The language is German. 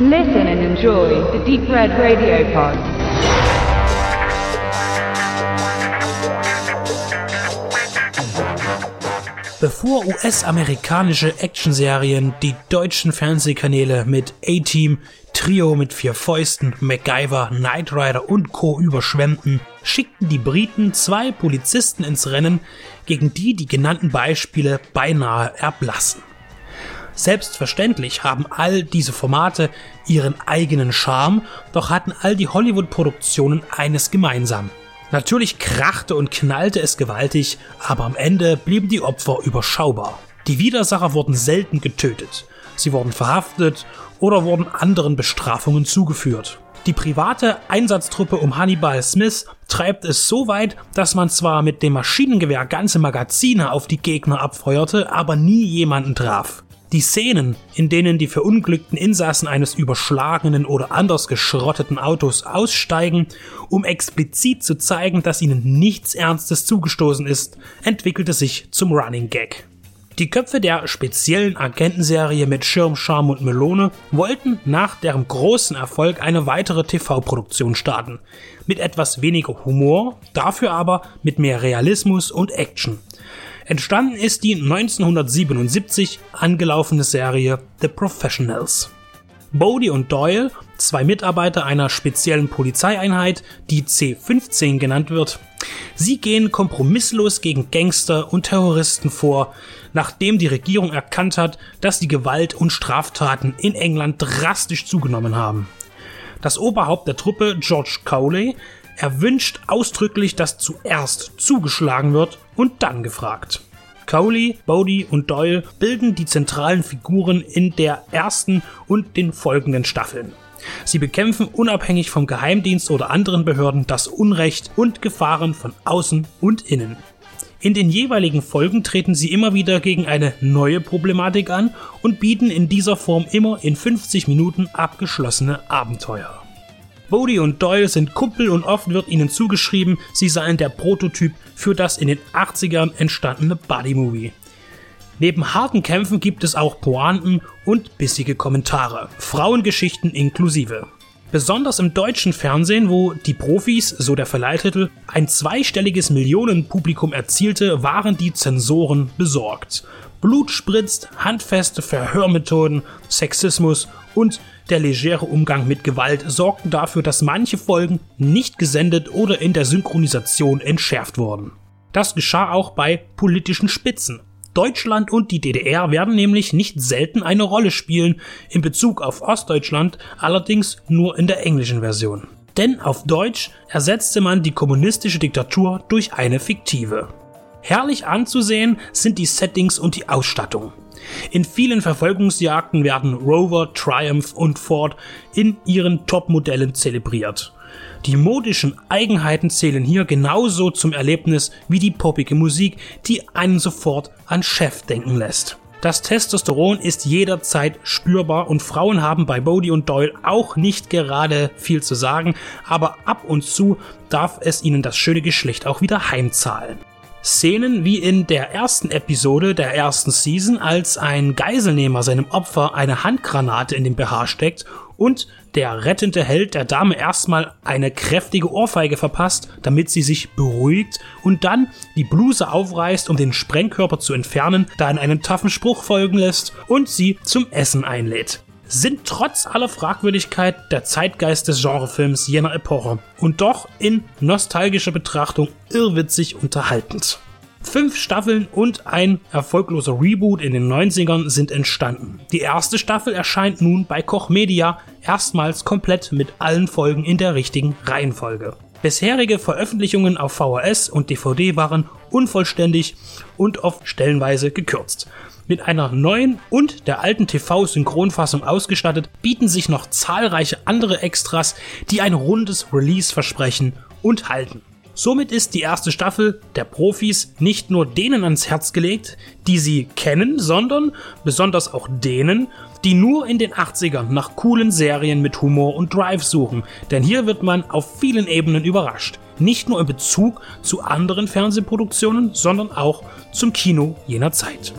Listen and enjoy the Deep Red Radio Pod. Bevor US-amerikanische Actionserien die deutschen Fernsehkanäle mit A-Team, Trio mit vier Fäusten, MacGyver, Knight Rider und Co. überschwemmten, schickten die Briten zwei Polizisten ins Rennen, gegen die die genannten Beispiele beinahe erblassen. Selbstverständlich haben all diese Formate ihren eigenen Charme, doch hatten all die Hollywood-Produktionen eines gemeinsam. Natürlich krachte und knallte es gewaltig, aber am Ende blieben die Opfer überschaubar. Die Widersacher wurden selten getötet. Sie wurden verhaftet oder wurden anderen Bestrafungen zugeführt. Die private Einsatztruppe um Hannibal Smith treibt es so weit, dass man zwar mit dem Maschinengewehr ganze Magazine auf die Gegner abfeuerte, aber nie jemanden traf. Die Szenen, in denen die verunglückten Insassen eines überschlagenen oder anders geschrotteten Autos aussteigen, um explizit zu zeigen, dass ihnen nichts Ernstes zugestoßen ist, entwickelte sich zum Running Gag. Die Köpfe der speziellen Agentenserie mit Schirm, Charme und Melone wollten nach deren großen Erfolg eine weitere TV-Produktion starten. Mit etwas weniger Humor, dafür aber mit mehr Realismus und Action. Entstanden ist die 1977 angelaufene Serie The Professionals. Bodie und Doyle, zwei Mitarbeiter einer speziellen Polizeieinheit, die C15 genannt wird, sie gehen kompromisslos gegen Gangster und Terroristen vor, nachdem die Regierung erkannt hat, dass die Gewalt und Straftaten in England drastisch zugenommen haben. Das Oberhaupt der Truppe, George Cowley, er wünscht ausdrücklich, dass zuerst zugeschlagen wird und dann gefragt. Cowley, Bodie und Doyle bilden die zentralen Figuren in der ersten und den folgenden Staffeln. Sie bekämpfen unabhängig vom Geheimdienst oder anderen Behörden das Unrecht und Gefahren von außen und innen. In den jeweiligen Folgen treten sie immer wieder gegen eine neue Problematik an und bieten in dieser Form immer in 50 Minuten abgeschlossene Abenteuer. Bodie und Doyle sind Kumpel und oft wird ihnen zugeschrieben, sie seien der Prototyp für das in den 80ern entstandene Buddy-Movie. Neben harten Kämpfen gibt es auch Pointen und bissige Kommentare, Frauengeschichten inklusive. Besonders im deutschen Fernsehen, wo die Profis, so der Verleihtitel, ein zweistelliges Millionenpublikum erzielte, waren die Zensoren besorgt. Blut spritzt, handfeste Verhörmethoden, Sexismus und der legere Umgang mit Gewalt sorgten dafür, dass manche Folgen nicht gesendet oder in der Synchronisation entschärft wurden. Das geschah auch bei politischen Spitzen. Deutschland und die DDR werden nämlich nicht selten eine Rolle spielen, in Bezug auf Ostdeutschland allerdings nur in der englischen Version. Denn auf Deutsch ersetzte man die kommunistische Diktatur durch eine fiktive. Herrlich anzusehen sind die Settings und die Ausstattung. In vielen Verfolgungsjagden werden Rover, Triumph und Ford in ihren Topmodellen zelebriert. Die modischen Eigenheiten zählen hier genauso zum Erlebnis wie die poppige Musik, die einen sofort an Chef denken lässt. Das Testosteron ist jederzeit spürbar und Frauen haben bei Bodie und Doyle auch nicht gerade viel zu sagen, aber ab und zu darf es ihnen das schöne Geschlecht auch wieder heimzahlen. Szenen wie in der ersten Episode der ersten Season, als ein Geiselnehmer seinem Opfer eine Handgranate in den BH steckt und der rettende Held der Dame erstmal eine kräftige Ohrfeige verpasst, damit sie sich beruhigt und dann die Bluse aufreißt, um den Sprengkörper zu entfernen, da in einen taffen Spruch folgen lässt und sie zum Essen einlädt sind trotz aller Fragwürdigkeit der Zeitgeist des Genrefilms jener Epoche und doch in nostalgischer Betrachtung irrwitzig unterhaltend. Fünf Staffeln und ein erfolgloser Reboot in den 90ern sind entstanden. Die erste Staffel erscheint nun bei Koch Media erstmals komplett mit allen Folgen in der richtigen Reihenfolge. Bisherige Veröffentlichungen auf VHS und DVD waren unvollständig und oft stellenweise gekürzt. Mit einer neuen und der alten TV-Synchronfassung ausgestattet, bieten sich noch zahlreiche andere Extras, die ein rundes Release versprechen und halten. Somit ist die erste Staffel der Profis nicht nur denen ans Herz gelegt, die sie kennen, sondern besonders auch denen, die nur in den 80ern nach coolen Serien mit Humor und Drive suchen, denn hier wird man auf vielen Ebenen überrascht. Nicht nur in Bezug zu anderen Fernsehproduktionen, sondern auch zum Kino jener Zeit.